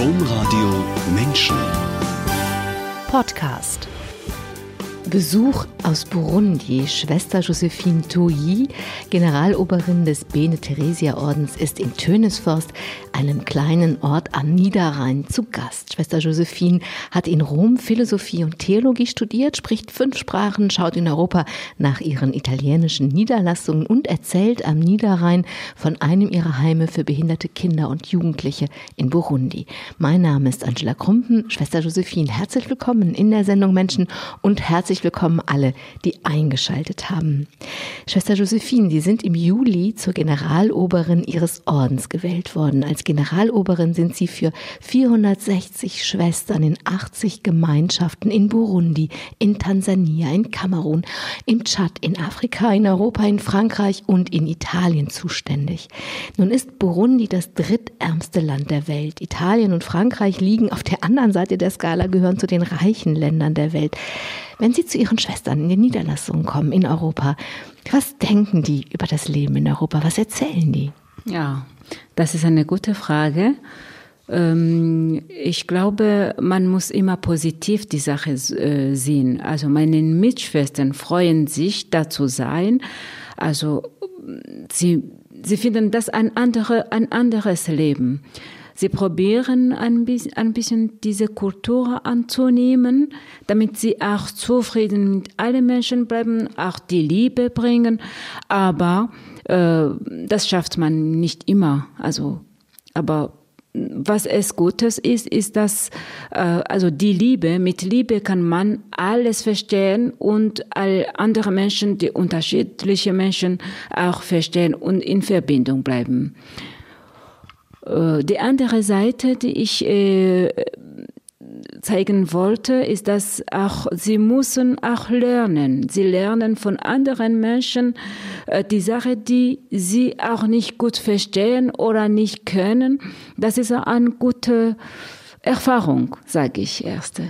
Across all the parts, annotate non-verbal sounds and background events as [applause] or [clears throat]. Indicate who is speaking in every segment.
Speaker 1: Domradio Menschen.
Speaker 2: Podcast Besuch aus Burundi. Schwester Josephine Touilly, Generaloberin des Bene Theresia Ordens, ist in Tönesforst, einem kleinen Ort am Niederrhein, zu Gast. Schwester Josephine hat in Rom Philosophie und Theologie studiert, spricht fünf Sprachen, schaut in Europa nach ihren italienischen Niederlassungen und erzählt am Niederrhein von einem ihrer Heime für behinderte Kinder und Jugendliche in Burundi. Mein Name ist Angela Krumpen. Schwester Josephine, herzlich willkommen in der Sendung Menschen und herzlich herzlich willkommen alle, die eingeschaltet haben. Schwester Josephine, Sie sind im Juli zur Generaloberin Ihres Ordens gewählt worden. Als Generaloberin sind Sie für 460 Schwestern in 80 Gemeinschaften in Burundi, in Tansania, in Kamerun, im Tschad, in Afrika, in Europa, in Frankreich und in Italien zuständig. Nun ist Burundi das drittärmste Land der Welt. Italien und Frankreich liegen auf der anderen Seite der Skala, gehören zu den reichen Ländern der Welt. Wenn Sie zu Ihren Schwestern in die Niederlassungen kommen in Europa, was denken die über das Leben in Europa? Was erzählen die?
Speaker 3: Ja, das ist eine gute Frage. Ähm, ich glaube, man muss immer positiv die Sache äh, sehen. Also meine Mitschwestern freuen sich, da zu sein. Also sie, sie finden das ein, andere, ein anderes Leben. Sie probieren ein bisschen, ein bisschen diese Kultur anzunehmen, damit sie auch zufrieden mit allen Menschen bleiben, auch die Liebe bringen. Aber äh, das schafft man nicht immer. Also, aber was es Gutes ist, ist, dass äh, also die Liebe, mit Liebe kann man alles verstehen und all andere Menschen, die unterschiedliche Menschen auch verstehen und in Verbindung bleiben. Äh, die andere Seite, die ich äh, zeigen wollte, ist, dass auch sie müssen auch lernen. Sie lernen von anderen Menschen äh, die Sache, die sie auch nicht gut verstehen oder nicht können. Das ist eine gute Erfahrung, sage ich erst.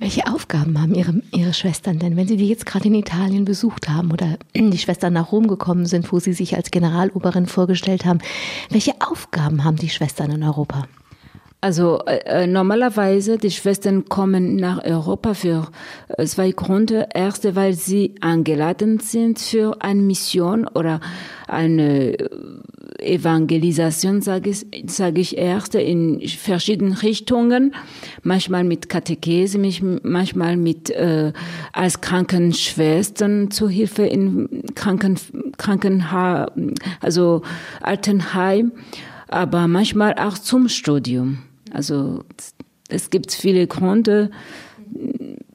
Speaker 2: Welche Aufgaben haben Ihre, Ihre Schwestern denn, wenn Sie die jetzt gerade in Italien besucht haben oder [clears throat] die Schwestern nach Rom gekommen sind, wo Sie sich als Generaloberin vorgestellt haben? Welche Aufgaben haben die Schwestern in Europa?
Speaker 3: Also äh, normalerweise die Schwestern kommen nach Europa für äh, zwei Gründe. Erste, weil sie eingeladen sind für eine Mission oder eine äh, Evangelisation, sage ich, sage ich erst, in verschiedenen Richtungen. Manchmal mit Katechese, manchmal mit äh, als Krankenschwestern zur Hilfe in Kranken, Krankenheim, also Altenheim, aber manchmal auch zum Studium. Also es gibt viele Gründe,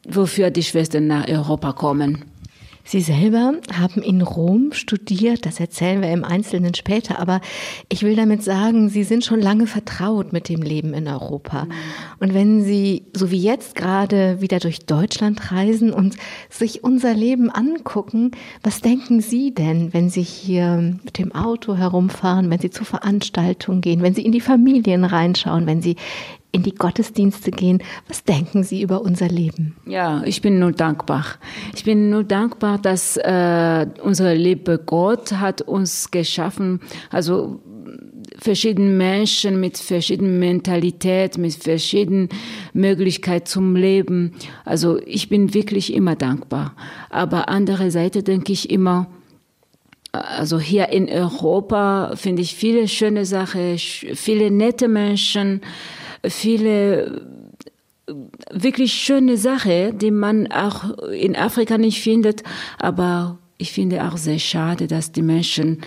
Speaker 3: wofür die Schwestern nach Europa kommen.
Speaker 2: Sie selber haben in Rom studiert, das erzählen wir im Einzelnen später, aber ich will damit sagen, Sie sind schon lange vertraut mit dem Leben in Europa. Und wenn Sie, so wie jetzt gerade, wieder durch Deutschland reisen und sich unser Leben angucken, was denken Sie denn, wenn Sie hier mit dem Auto herumfahren, wenn Sie zu Veranstaltungen gehen, wenn Sie in die Familien reinschauen, wenn Sie in die Gottesdienste gehen. Was denken Sie über unser Leben?
Speaker 3: Ja, ich bin nur dankbar. Ich bin nur dankbar, dass äh, unser liebe Gott hat uns geschaffen, also verschiedene Menschen mit verschiedenen Mentalität, mit verschiedenen Möglichkeiten zum Leben. Also ich bin wirklich immer dankbar. Aber andere Seite denke ich immer, also hier in Europa finde ich viele schöne Sachen, viele nette Menschen, viele wirklich schöne Sachen, die man auch in Afrika nicht findet. Aber ich finde auch sehr schade, dass die Menschen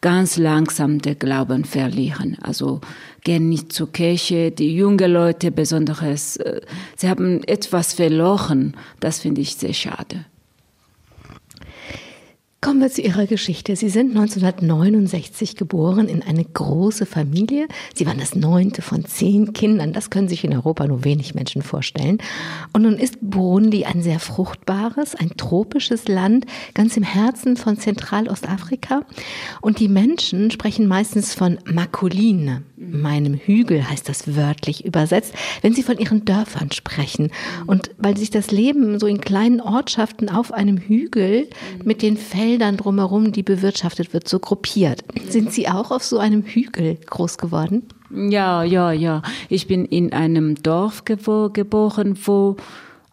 Speaker 3: ganz langsam den Glauben verlieren. Also gehen nicht zur Kirche, die jungen Leute besonders, äh, sie haben etwas verloren. Das finde ich sehr schade.
Speaker 2: Kommen wir zu Ihrer Geschichte. Sie sind 1969 geboren in eine große Familie. Sie waren das neunte von zehn Kindern. Das können sich in Europa nur wenig Menschen vorstellen. Und nun ist Burundi ein sehr fruchtbares, ein tropisches Land, ganz im Herzen von Zentralostafrika. Und die Menschen sprechen meistens von Makuline. Meinem Hügel heißt das wörtlich übersetzt, wenn sie von ihren Dörfern sprechen. Und weil sich das Leben so in kleinen Ortschaften auf einem Hügel mit den Feldern Feldern drumherum, die bewirtschaftet wird, so gruppiert. Sind Sie auch auf so einem Hügel groß geworden?
Speaker 3: Ja, ja, ja. Ich bin in einem Dorf geboren, wo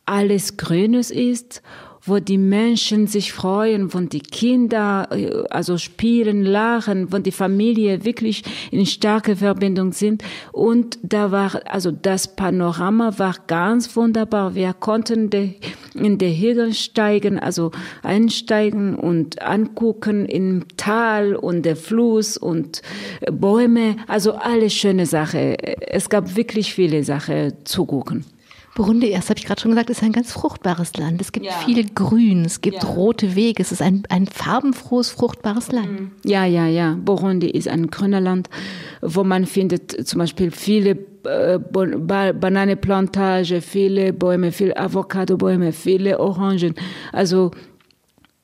Speaker 3: alles Grünes ist wo die Menschen sich freuen, wo die Kinder äh, also spielen, lachen, wo die Familie wirklich in starke Verbindung sind. Und da war, also das Panorama war ganz wunderbar. Wir konnten in der Hügel steigen, also einsteigen und angucken im Tal und der Fluss und Bäume, also alle schöne Sachen. Es gab wirklich viele Sachen zu gucken.
Speaker 2: Burundi, das habe ich gerade schon gesagt, ist ein ganz fruchtbares Land. Es gibt ja. viel Grün, es gibt ja. rote Wege, es ist ein, ein farbenfrohes, fruchtbares Land. Mhm.
Speaker 3: Ja, ja, ja. Burundi ist ein grüner Land, wo man findet zum Beispiel viele äh, Bananenplantage, viele Bäume, viele Avocadobäume, viele Orangen. Also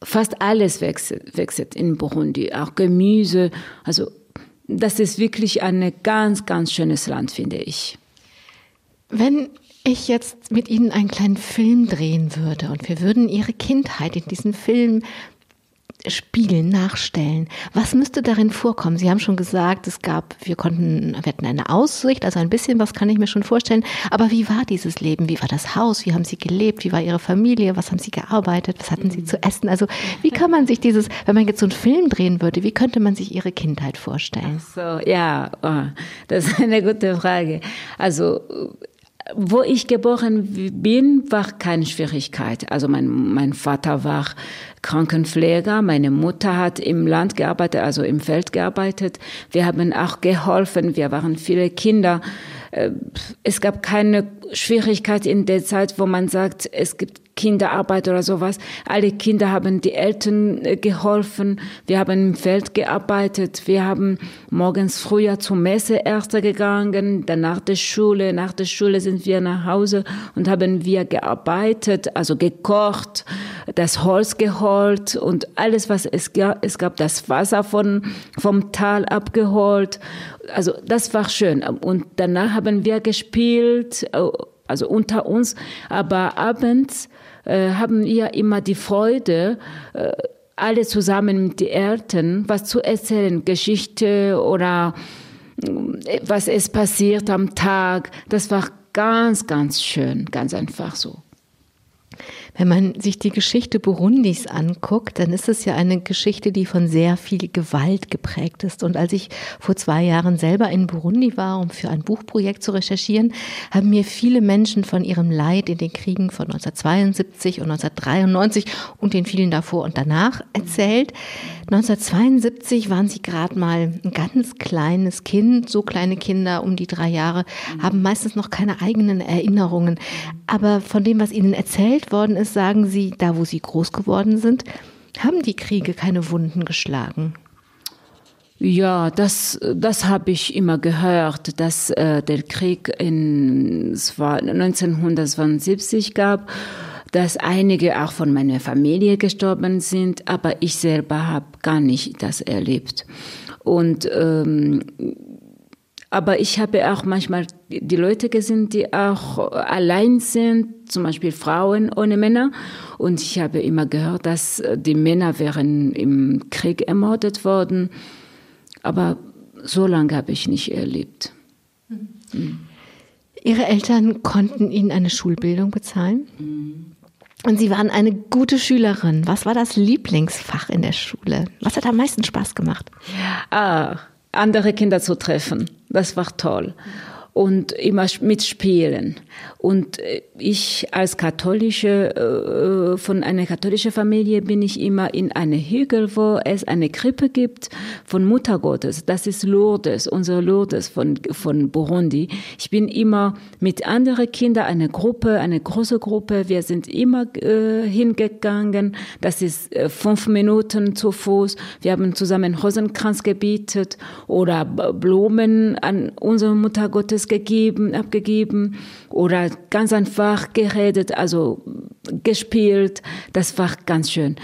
Speaker 3: fast alles wächst, wächst in Burundi, auch Gemüse. Also das ist wirklich ein ganz, ganz schönes Land, finde ich.
Speaker 2: Wenn ich jetzt mit Ihnen einen kleinen Film drehen würde und wir würden Ihre Kindheit in diesem Film spiegeln, nachstellen. Was müsste darin vorkommen? Sie haben schon gesagt, es gab, wir konnten, wir hatten eine Aussicht, also ein bisschen was kann ich mir schon vorstellen. Aber wie war dieses Leben? Wie war das Haus? Wie haben Sie gelebt? Wie war Ihre Familie? Was haben Sie gearbeitet? Was hatten Sie zu essen? Also wie kann man sich dieses, wenn man jetzt so einen Film drehen würde, wie könnte man sich Ihre Kindheit vorstellen?
Speaker 3: Ach so, ja, oh, das ist eine gute Frage. Also wo ich geboren bin, war keine Schwierigkeit. Also mein, mein Vater war Krankenpfleger, meine Mutter hat im Land gearbeitet, also im Feld gearbeitet. Wir haben auch geholfen, wir waren viele Kinder. Äh, es gab keine Schwierigkeit in der Zeit, wo man sagt, es gibt Kinderarbeit oder sowas. Alle Kinder haben die Eltern äh, geholfen. Wir haben im Feld gearbeitet. Wir haben morgens früher zur Messe erst gegangen, dann nach der Schule. Nach der Schule sind wir nach Hause und haben wir gearbeitet, also gekocht, das Holz geholt und alles, was es gab. Es gab das Wasser von, vom Tal abgeholt. Also das war schön. Und danach haben wir gespielt, äh, also unter uns. Aber abends äh, haben wir immer die Freude, äh, alle zusammen mit den Eltern was zu erzählen, Geschichte oder äh, was ist passiert am Tag. Das war ganz, ganz schön, ganz einfach so.
Speaker 2: Wenn man sich die Geschichte Burundis anguckt, dann ist es ja eine Geschichte, die von sehr viel Gewalt geprägt ist. Und als ich vor zwei Jahren selber in Burundi war, um für ein Buchprojekt zu recherchieren, haben mir viele Menschen von ihrem Leid in den Kriegen von 1972 und 1993 und den vielen davor und danach erzählt. 1972 waren sie gerade mal ein ganz kleines Kind, so kleine Kinder um die drei Jahre, haben meistens noch keine eigenen Erinnerungen. Aber von dem, was ihnen erzählt worden ist, sagen sie, da wo sie groß geworden sind, haben die Kriege keine Wunden geschlagen.
Speaker 3: Ja, das, das habe ich immer gehört, dass äh, der Krieg in es war 1972 gab dass einige auch von meiner Familie gestorben sind, aber ich selber habe gar nicht das erlebt. Und ähm, aber ich habe auch manchmal die Leute gesehen, die auch allein sind, zum Beispiel Frauen ohne Männer. Und ich habe immer gehört, dass die Männer wären im Krieg ermordet worden. Aber so lange habe ich nicht erlebt.
Speaker 2: Mhm. Ihre Eltern konnten Ihnen eine Schulbildung bezahlen? Mhm. Und Sie waren eine gute Schülerin. Was war das Lieblingsfach in der Schule? Was hat am meisten Spaß gemacht?
Speaker 3: Ah, andere Kinder zu treffen. Das war toll und immer mitspielen. Und äh, ich als katholische, äh, von einer katholischen Familie bin ich immer in eine Hügel, wo es eine Krippe gibt von Muttergottes. Das ist Lourdes, unser Lourdes von, von Burundi. Ich bin immer mit anderen Kindern, eine Gruppe, eine große Gruppe. Wir sind immer äh, hingegangen. Das ist fünf Minuten zu Fuß. Wir haben zusammen Rosenkranz gebietet oder Blumen an unsere Muttergottes gegeben, abgegeben oder ganz einfach geredet, also gespielt. Das war ganz schön.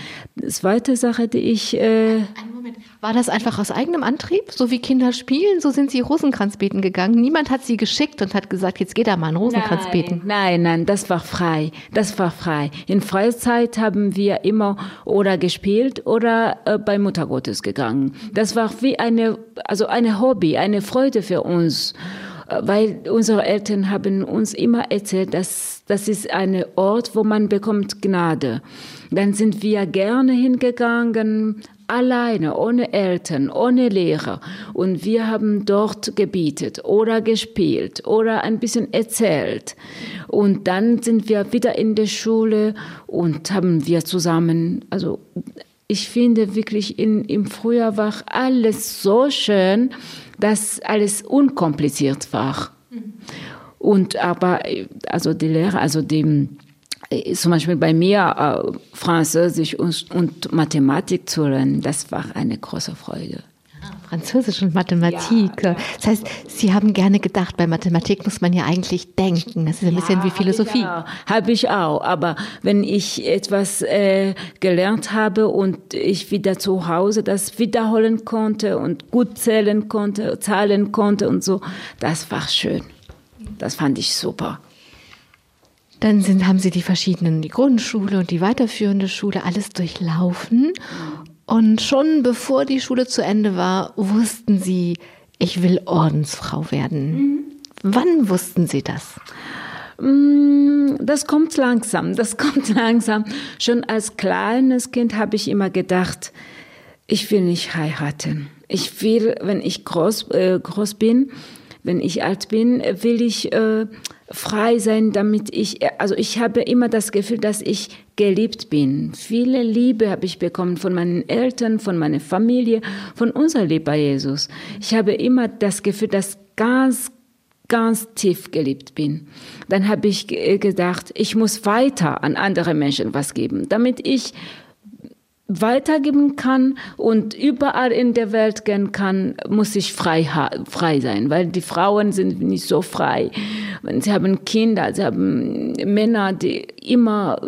Speaker 3: Zweite Sache, die ich... Äh
Speaker 2: Einen Moment. War das einfach aus eigenem Antrieb? So wie Kinder spielen, so sind sie Rosenkranz beten gegangen. Niemand hat sie geschickt und hat gesagt, jetzt geht da mal ein Rosenkranz beten.
Speaker 3: Nein, nein, das war frei. Das war frei. In Freizeit haben wir immer oder gespielt oder äh, bei Muttergottes gegangen. Das war wie eine, also eine Hobby, eine Freude für uns weil unsere Eltern haben uns immer erzählt, dass das ist ein Ort, wo man bekommt Gnade. Dann sind wir gerne hingegangen, alleine, ohne Eltern, ohne Lehrer. Und wir haben dort gebietet oder gespielt oder ein bisschen erzählt. Und dann sind wir wieder in der Schule und haben wir zusammen, also ich finde wirklich in, im Frühjahr war alles so schön, dass alles unkompliziert war. Und aber, also die Lehrer, also die, äh, zum Beispiel bei mir äh, Französisch und, und, Mathematik zu lernen, das war eine große Freude.
Speaker 2: Französisch und Mathematik. Ja, das heißt, Sie haben gerne gedacht, bei Mathematik muss man ja eigentlich denken. Das ist ein ja, bisschen wie Philosophie.
Speaker 3: Habe ich, auch. Aber wenn ich etwas äh, gelernt habe und ich wieder zu Hause das wiederholen konnte und gut zählen konnte, zahlen konnte und so, das war schön. Das fand ich super.
Speaker 2: Dann sind, haben Sie die verschiedenen, die Grundschule und die weiterführende Schule, alles durchlaufen. Und schon bevor die Schule zu Ende war, wussten Sie, ich will Ordensfrau werden. Mhm. Wann wussten Sie das?
Speaker 3: Mm, das kommt langsam, das [laughs] kommt langsam. Schon als kleines Kind habe ich immer gedacht, ich will nicht heiraten. Ich will, wenn ich groß, äh, groß bin, wenn ich alt bin, will ich äh, frei sein, damit ich, also ich habe immer das Gefühl, dass ich geliebt bin. Viele Liebe habe ich bekommen von meinen Eltern, von meiner Familie, von unser lieber Jesus. Ich habe immer das Gefühl, dass ganz ganz tief geliebt bin. Dann habe ich gedacht, ich muss weiter an andere Menschen was geben, damit ich weitergeben kann und überall in der Welt gehen kann, muss ich frei, frei sein, weil die Frauen sind nicht so frei. Sie haben Kinder, sie haben Männer, die immer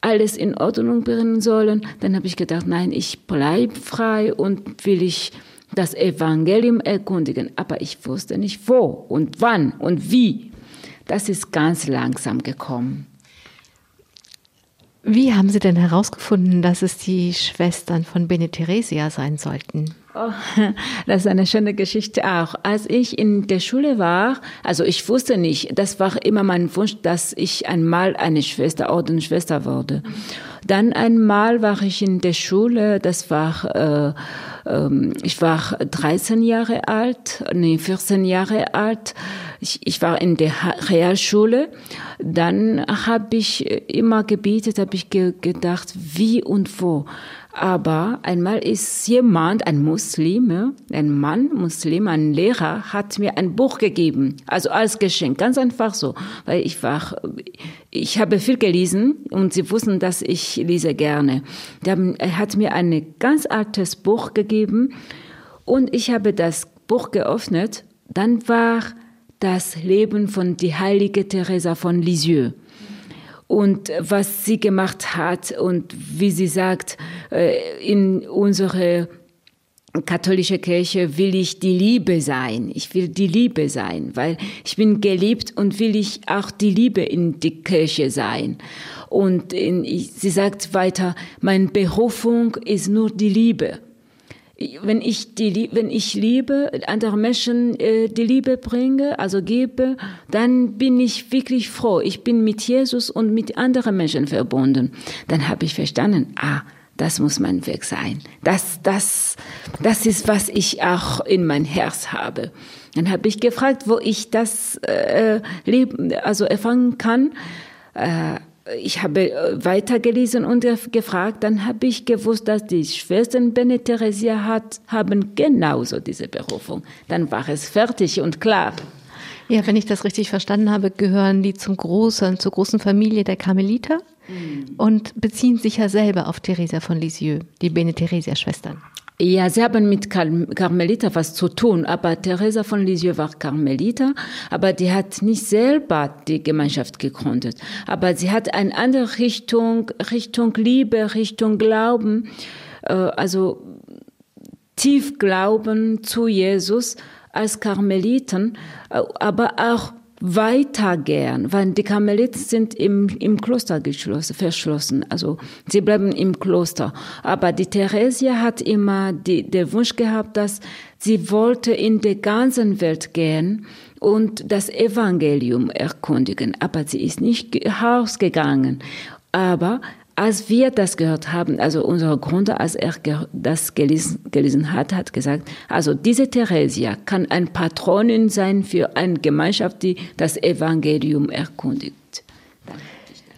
Speaker 3: alles in Ordnung bringen sollen. Dann habe ich gedacht, nein, ich bleibe frei und will ich das Evangelium erkundigen. Aber ich wusste nicht wo und wann und wie. Das ist ganz langsam gekommen.
Speaker 2: Wie haben Sie denn herausgefunden, dass es die Schwestern von Bene Theresia sein sollten?
Speaker 3: Oh, [laughs] das ist eine schöne Geschichte auch. Als ich in der Schule war, also ich wusste nicht, das war immer mein Wunsch, dass ich einmal eine Schwester, Ordensschwester wurde. Dann einmal war ich in der Schule, das war, äh, äh, ich war 13 Jahre alt, nee, 14 Jahre alt. Ich, ich war in der Realschule. Dann habe ich immer gebetet, habe ich ge gedacht, wie und wo. Aber einmal ist jemand, ein Muslim, ein Mann, Muslim, ein Lehrer, hat mir ein Buch gegeben, also als Geschenk, ganz einfach so, weil ich war, ich habe viel gelesen und sie wussten, dass ich lese gerne. Er hat mir ein ganz altes Buch gegeben und ich habe das Buch geöffnet. Dann war das Leben von die heilige Teresa von Lisieux und was sie gemacht hat und wie sie sagt, äh, in unsere katholische Kirche will ich die Liebe sein. Ich will die Liebe sein, weil ich bin geliebt und will ich auch die Liebe in die Kirche sein. Und in, sie sagt weiter, meine Berufung ist nur die Liebe wenn ich die, wenn ich liebe, andere Menschen äh, die Liebe bringe, also gebe, dann bin ich wirklich froh. Ich bin mit Jesus und mit anderen Menschen verbunden. Dann habe ich verstanden, ah, das muss mein Weg sein. Das, das, das ist, was ich auch in mein Herz habe. Dann habe ich gefragt, wo ich das äh, leben, also erfangen kann. Äh, ich habe äh, weitergelesen und gefragt, dann habe ich gewusst, dass die Schwestern Bene Theresia hat, haben genauso diese Berufung. Dann war es fertig und klar.
Speaker 2: Ja, wenn ich das richtig verstanden habe, gehören die zum großen, zur großen Familie der Karmeliter mhm. und beziehen sich ja selber auf Theresia von Lisieux, die Bene Theresia Schwestern.
Speaker 3: Ja, sie haben mit Carmelita was zu tun, aber Teresa von Lisieux war Carmelita, aber die hat nicht selber die Gemeinschaft gegründet. Aber sie hat eine andere Richtung, Richtung Liebe, Richtung Glauben. Äh, also tief glauben zu Jesus als Karmeliten, aber auch weitergehen, weil die Karmeliten sind im, im Kloster geschlossen, verschlossen, also sie bleiben im Kloster. Aber die Theresia hat immer die, den Wunsch gehabt, dass sie wollte in der ganzen Welt gehen und das Evangelium erkundigen, aber sie ist nicht rausgegangen. Aber als wir das gehört haben, also unser Gründer, als er das gelesen, gelesen, hat, hat gesagt, also diese Theresia kann ein Patronin sein für eine Gemeinschaft, die das Evangelium erkundigt.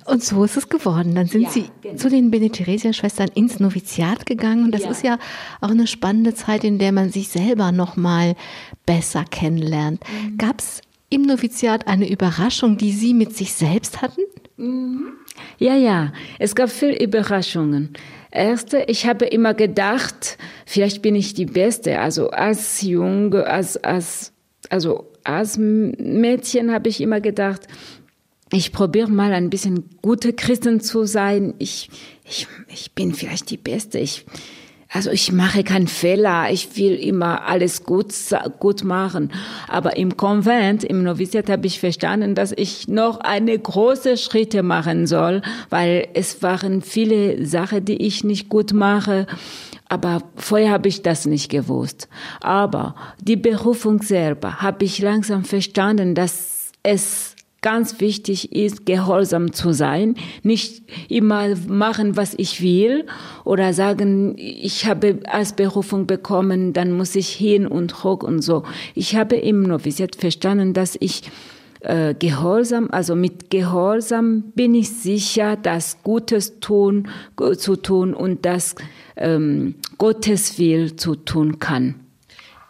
Speaker 2: Und so ist es geworden. Dann sind ja, Sie genau. zu den Bene-Theresia-Schwestern ins Noviziat gegangen. Und das ja. ist ja auch eine spannende Zeit, in der man sich selber noch mal besser kennenlernt. Mhm. Gab es im Noviziat eine Überraschung, die Sie mit sich selbst hatten?
Speaker 3: Mhm. Ja, ja, es gab viele Überraschungen. Erste, ich habe immer gedacht, vielleicht bin ich die Beste. Also als Junge, als, als, also als Mädchen habe ich immer gedacht, ich probiere mal ein bisschen gute Christen zu sein. Ich, ich, ich bin vielleicht die Beste. Ich, also ich mache keinen Fehler, ich will immer alles gut, gut machen. Aber im Konvent, im Noviziat habe ich verstanden, dass ich noch eine große Schritte machen soll, weil es waren viele Sachen, die ich nicht gut mache. Aber vorher habe ich das nicht gewusst. Aber die Berufung selber habe ich langsam verstanden, dass es ganz wichtig ist, gehorsam zu sein, nicht immer machen, was ich will oder sagen, ich habe als Berufung bekommen, dann muss ich hin und hoch und so. Ich habe im Noviziat verstanden, dass ich äh, Gehorsam, also mit Gehorsam bin ich sicher, das Gutes tun, zu tun und das ähm, Gottes Will zu tun kann.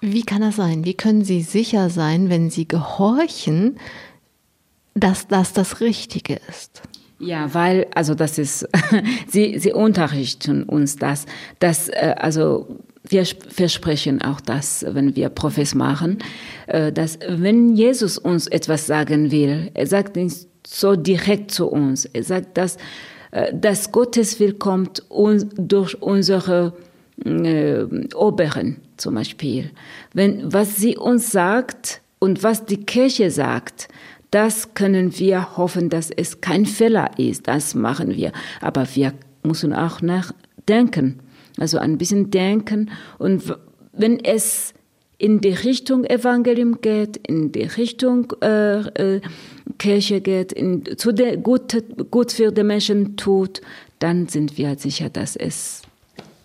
Speaker 2: Wie kann das sein? Wie können Sie sicher sein, wenn Sie gehorchen, dass das das Richtige ist.
Speaker 3: Ja, weil, also das ist, [laughs] sie, sie unterrichten uns das, dass, äh, also wir versprechen auch das, wenn wir Profis machen, äh, dass wenn Jesus uns etwas sagen will, er sagt nicht so direkt zu uns, er sagt, dass, äh, dass Gottes Will kommt durch unsere äh, Oberen zum Beispiel. Wenn, was sie uns sagt und was die Kirche sagt, das können wir hoffen, dass es kein Fehler ist. Das machen wir. Aber wir müssen auch nachdenken. Also ein bisschen denken. Und wenn es in die Richtung Evangelium geht, in die Richtung äh, äh, Kirche geht, in, zu der gut, gut für die Menschen tut, dann sind wir sicher, dass es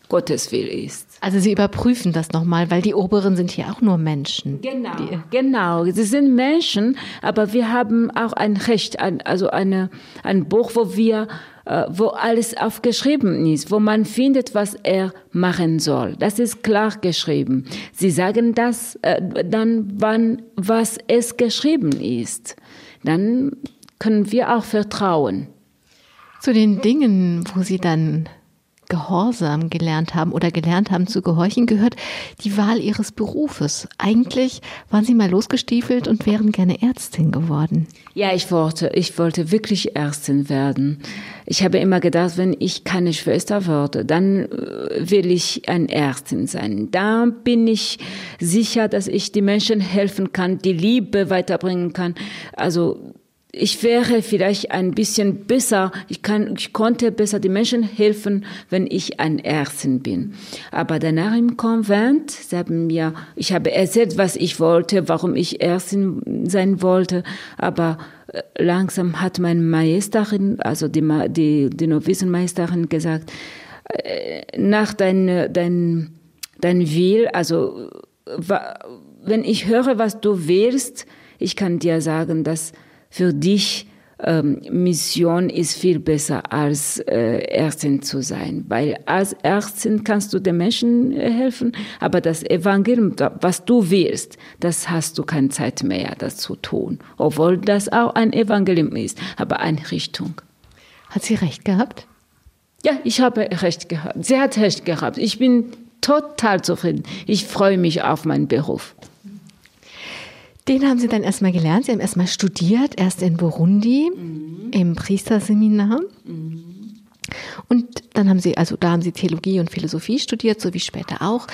Speaker 3: Gottes Will ist.
Speaker 2: Also Sie überprüfen das nochmal, weil die Oberen sind hier auch nur Menschen.
Speaker 3: Genau, genau. Sie sind Menschen, aber wir haben auch ein Recht, ein, also eine, ein Buch, wo wir, äh, wo alles aufgeschrieben ist, wo man findet, was er machen soll. Das ist klar geschrieben. Sie sagen das äh, dann, wann, was es geschrieben ist. Dann können wir auch vertrauen.
Speaker 2: Zu den Dingen, wo Sie dann Gehorsam gelernt haben oder gelernt haben zu gehorchen, gehört die Wahl ihres Berufes. Eigentlich waren Sie mal losgestiefelt und wären gerne Ärztin geworden.
Speaker 3: Ja, ich wollte, ich wollte wirklich Ärztin werden. Ich habe immer gedacht, wenn ich keine Schwester würde, dann äh, will ich ein Ärztin sein. Da bin ich sicher, dass ich die Menschen helfen kann, die Liebe weiterbringen kann. Also ich wäre vielleicht ein bisschen besser, ich, kann, ich konnte besser die Menschen helfen, wenn ich ein Ärztin bin. Aber danach im Konvent, sie haben mir, ich habe erzählt, was ich wollte, warum ich Ärztin sein wollte, aber äh, langsam hat meine Meisterin, also die, die, die Novizenmeisterin gesagt, äh, nach dein, dein, dein Will, also wenn ich höre, was du willst, ich kann dir sagen, dass für dich ähm, Mission ist viel besser als äh, Ärztin zu sein, weil als Ärztin kannst du den Menschen äh, helfen, aber das Evangelium, was du willst, das hast du keine Zeit mehr, das zu tun, obwohl das auch ein Evangelium ist, aber eine Richtung.
Speaker 2: Hat sie recht gehabt?
Speaker 3: Ja, ich habe recht gehabt. Sie hat recht gehabt. Ich bin total zufrieden. Ich freue mich auf meinen Beruf.
Speaker 2: Den haben Sie dann erstmal gelernt. Sie haben erstmal studiert, erst in Burundi mhm. im Priesterseminar. Mhm. Und dann haben Sie, also da haben Sie Theologie und Philosophie studiert, so wie später auch.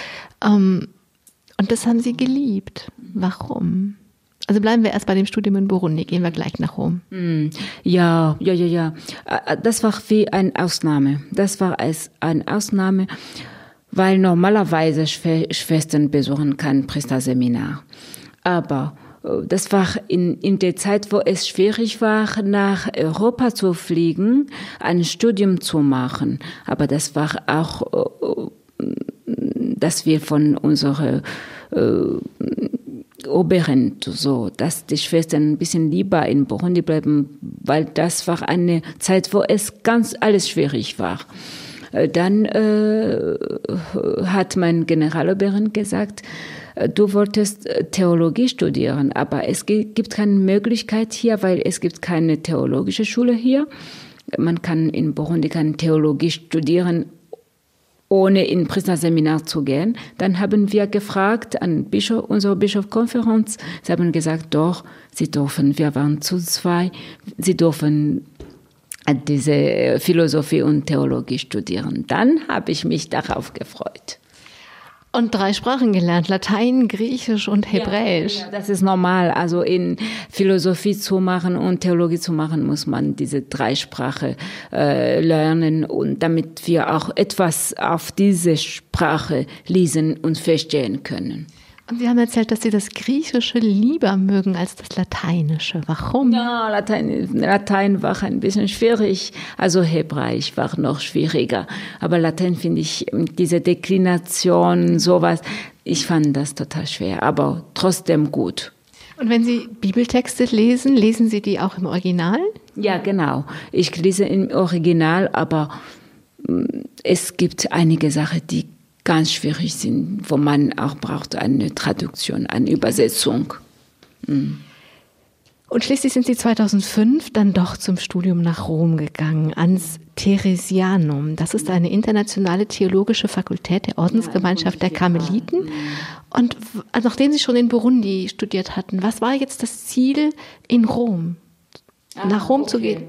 Speaker 2: Ähm, und das haben Sie geliebt. Warum? Also bleiben wir erst bei dem Studium in Burundi, gehen wir gleich nach Rom.
Speaker 3: Hm, ja, ja, ja, ja. Das war wie eine Ausnahme. Das war als eine Ausnahme, weil normalerweise Schwestern besuchen kein Priesterseminar. Aber das war in, in der Zeit, wo es schwierig war, nach Europa zu fliegen, ein Studium zu machen. Aber das war auch, äh, dass wir von unserer äh, Oberin so, dass die Schwestern ein bisschen lieber in Burundi bleiben, weil das war eine Zeit, wo es ganz alles schwierig war. Dann äh, hat mein Generaloberin gesagt, äh, du wolltest äh, Theologie studieren, aber es gibt keine Möglichkeit hier, weil es gibt keine theologische Schule hier. Man kann in Burundi keine Theologie studieren, ohne in Priesterseminar zu gehen. Dann haben wir gefragt an Bischof, unsere Bischofkonferenz. Sie haben gesagt, doch, sie dürfen, wir waren zu zwei, sie dürfen diese Philosophie und Theologie studieren. Dann habe ich mich darauf gefreut.
Speaker 2: Und drei Sprachen gelernt, Latein, Griechisch und Hebräisch.
Speaker 3: Ja, das ist normal. Also in Philosophie zu machen und Theologie zu machen, muss man diese drei Sprachen äh, lernen und damit wir auch etwas auf diese Sprache lesen und verstehen können.
Speaker 2: Und Sie haben erzählt, dass Sie das Griechische lieber mögen als das Lateinische. Warum?
Speaker 3: Ja, Latein, Latein war ein bisschen schwierig. Also Hebräisch war noch schwieriger. Aber Latein finde ich, diese Deklination, sowas, ich fand das total schwer, aber trotzdem gut.
Speaker 2: Und wenn Sie Bibeltexte lesen, lesen Sie die auch im Original?
Speaker 3: Ja, genau. Ich lese im Original, aber mm, es gibt einige Sachen, die ganz schwierig sind, wo man auch braucht eine Traduktion, eine Übersetzung.
Speaker 2: Mhm. Und schließlich sind Sie 2005 dann doch zum Studium nach Rom gegangen, ans Theresianum. Das ist eine internationale theologische Fakultät der Ordensgemeinschaft der Karmeliten. Und nachdem Sie schon in Burundi studiert hatten, was war jetzt das Ziel in Rom? Nach Rom ah, okay. zu gehen?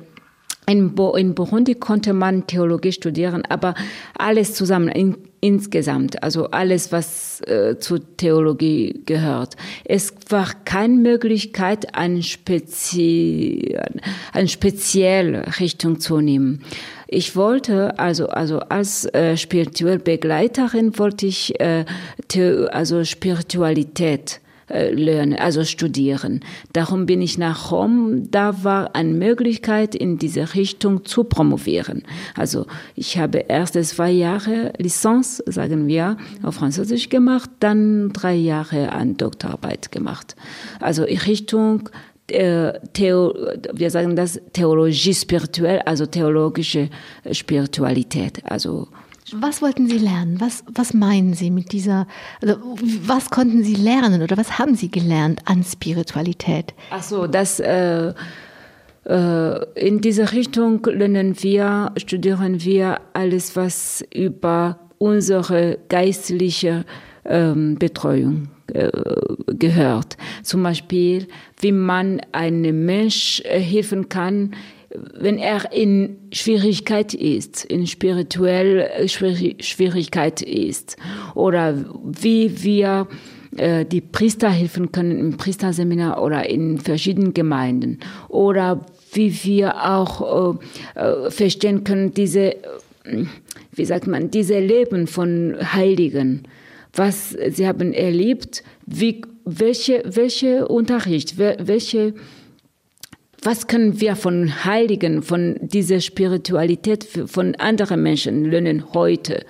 Speaker 3: In, Burundi konnte man Theologie studieren, aber alles zusammen, in, insgesamt, also alles, was äh, zur Theologie gehört. Es war keine Möglichkeit, eine, spezi eine spezielle Richtung zu nehmen. Ich wollte, also, also als äh, spirituelle Begleiterin wollte ich äh, also Spiritualität äh, lernen, also studieren. Darum bin ich nach Rom. Da war eine Möglichkeit, in diese Richtung zu promovieren. Also ich habe erst zwei Jahre Lizenz, sagen wir, auf Französisch gemacht, dann drei Jahre an Doktorarbeit gemacht. Also in Richtung äh, Theo, wir sagen das Theologie spirituell, also theologische Spiritualität, also
Speaker 2: was wollten Sie lernen? Was, was meinen Sie mit dieser, also was konnten Sie lernen oder was haben Sie gelernt an Spiritualität?
Speaker 3: Ach so, das, äh, äh, in dieser Richtung lernen wir, studieren wir alles, was über unsere geistliche ähm, Betreuung äh, gehört. Zum Beispiel, wie man einem Mensch äh, helfen kann, wenn er in Schwierigkeit ist, in spirituell Schwierigkeit ist, oder wie wir äh, die Priester helfen können im Priesterseminar oder in verschiedenen Gemeinden, oder wie wir auch äh, äh verstehen können, diese, wie sagt man, diese Leben von Heiligen, was sie haben erlebt, wie, welche, welche Unterricht, welche was können wir von Heiligen, von dieser Spiritualität von anderen Menschen lernen heute?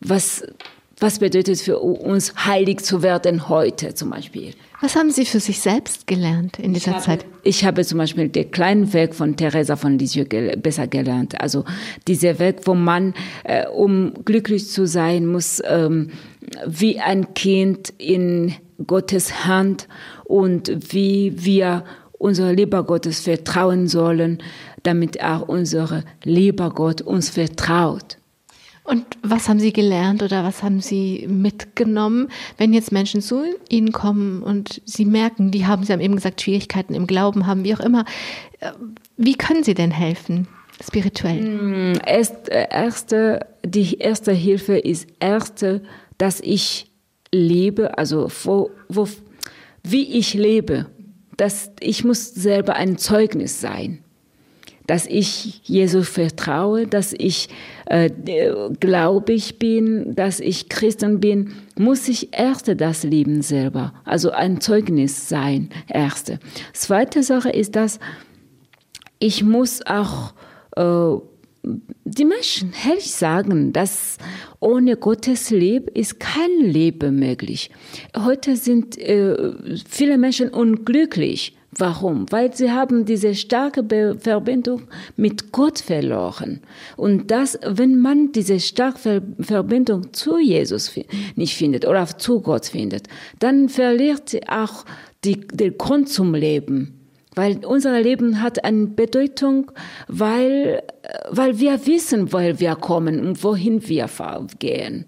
Speaker 3: Was, was bedeutet für uns, heilig zu werden heute zum Beispiel?
Speaker 2: Was haben Sie für sich selbst gelernt in dieser
Speaker 3: ich
Speaker 2: Zeit?
Speaker 3: Habe, ich habe zum Beispiel den kleinen Weg von Teresa von Lisieux gel besser gelernt. Also dieser Weg, wo man, äh, um glücklich zu sein, muss ähm, wie ein Kind in Gottes Hand und wie wir unser lieber Gottes vertrauen sollen, damit auch unser lieber Gott uns vertraut.
Speaker 2: Und was haben Sie gelernt oder was haben Sie mitgenommen, wenn jetzt Menschen zu Ihnen kommen und Sie merken, die haben, Sie haben eben gesagt, Schwierigkeiten im Glauben haben, wie auch immer. Äh, wie können Sie denn helfen? spirituell?
Speaker 3: Mm, erst, äh, erste, die erste Hilfe ist erste, dass ich lebe, also wo, wo, wie ich lebe. Dass ich muss selber ein Zeugnis sein dass ich Jesus vertraue, dass ich äh, gläubig bin, dass ich Christen bin, muss ich erst das Leben selber, also ein Zeugnis sein, erste. Zweite Sache ist, dass ich muss auch äh, die Menschen ehrlich sagen, dass ohne Gottes Leben ist kein Leben möglich. Heute sind äh, viele Menschen unglücklich Warum? Weil sie haben diese starke Be Verbindung mit Gott verloren. Und das, wenn man diese starke Verbindung zu Jesus nicht findet oder zu Gott findet, dann verliert sie auch die, den Grund zum Leben. Weil unser Leben hat eine Bedeutung, weil, weil wir wissen, woher wir kommen und wohin wir gehen.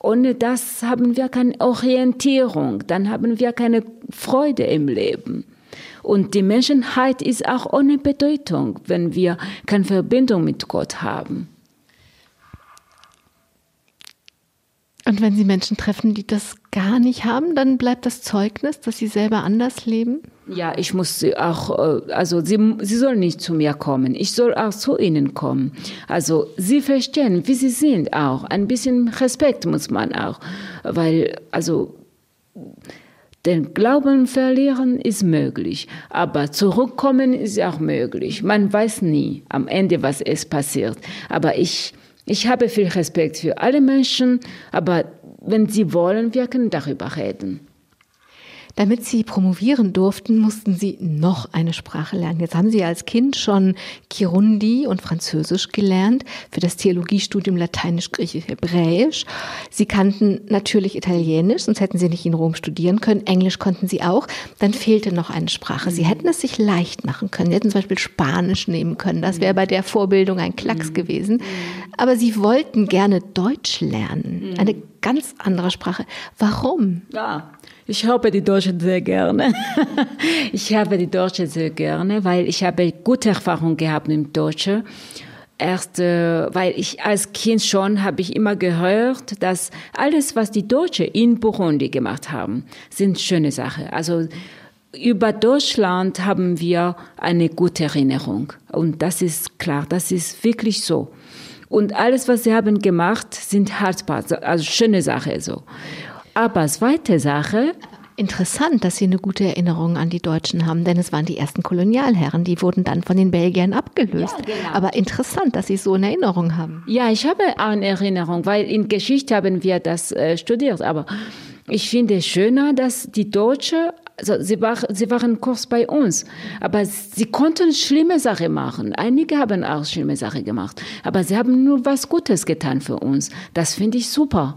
Speaker 3: Ohne das haben wir keine Orientierung, dann haben wir keine Freude im Leben. Und die Menschheit ist auch ohne Bedeutung, wenn wir keine Verbindung mit Gott haben.
Speaker 2: Und wenn Sie Menschen treffen, die das gar nicht haben, dann bleibt das Zeugnis, dass sie selber anders leben?
Speaker 3: Ja, ich muss sie auch, äh, also sie, sie sollen nicht zu mir kommen. Ich soll auch zu ihnen kommen. Also sie verstehen, wie sie sind auch. Ein bisschen Respekt muss man auch, weil, also, den Glauben verlieren ist möglich, aber zurückkommen ist auch möglich. Man weiß nie am Ende, was es passiert. Aber ich, ich habe viel Respekt für alle Menschen, aber wenn sie wollen, wir können darüber reden.
Speaker 2: Damit Sie promovieren durften, mussten Sie noch eine Sprache lernen. Jetzt haben Sie als Kind schon Kirundi und Französisch gelernt, für das Theologiestudium Lateinisch, Griechisch, Hebräisch. Sie kannten natürlich Italienisch, sonst hätten Sie nicht in Rom studieren können. Englisch konnten Sie auch. Dann fehlte noch eine Sprache. Sie hätten es sich leicht machen können. Sie hätten zum Beispiel Spanisch nehmen können. Das wäre bei der Vorbildung ein Klacks mhm. gewesen. Aber Sie wollten gerne Deutsch lernen. Mhm. Eine ganz andere Sprache. Warum?
Speaker 3: Ja, ich habe die Deutschen sehr gerne. [laughs] ich habe die Deutschen sehr gerne, weil ich habe gute Erfahrungen gehabt mit Deutschen. Erst, äh, weil ich als Kind schon habe ich immer gehört, dass alles, was die Deutschen in Burundi gemacht haben, sind schöne Sachen. Also über Deutschland haben wir eine gute Erinnerung. Und das ist klar, das ist wirklich so. Und alles, was sie haben gemacht, sind Herzbar, also schöne Sachen so. Aber zweite Sache,
Speaker 2: Interessant, dass Sie eine gute Erinnerung an die Deutschen haben, denn es waren die ersten Kolonialherren, die wurden dann von den Belgiern abgelöst. Ja, genau. Aber interessant, dass Sie so eine Erinnerung haben.
Speaker 3: Ja, ich habe eine Erinnerung, weil in Geschichte haben wir das äh, studiert. Aber ich finde es schöner, dass die Deutschen, also sie, war, sie waren kurz bei uns, aber sie konnten schlimme Sachen machen. Einige haben auch schlimme Sachen gemacht, aber sie haben nur was Gutes getan für uns. Das finde ich super.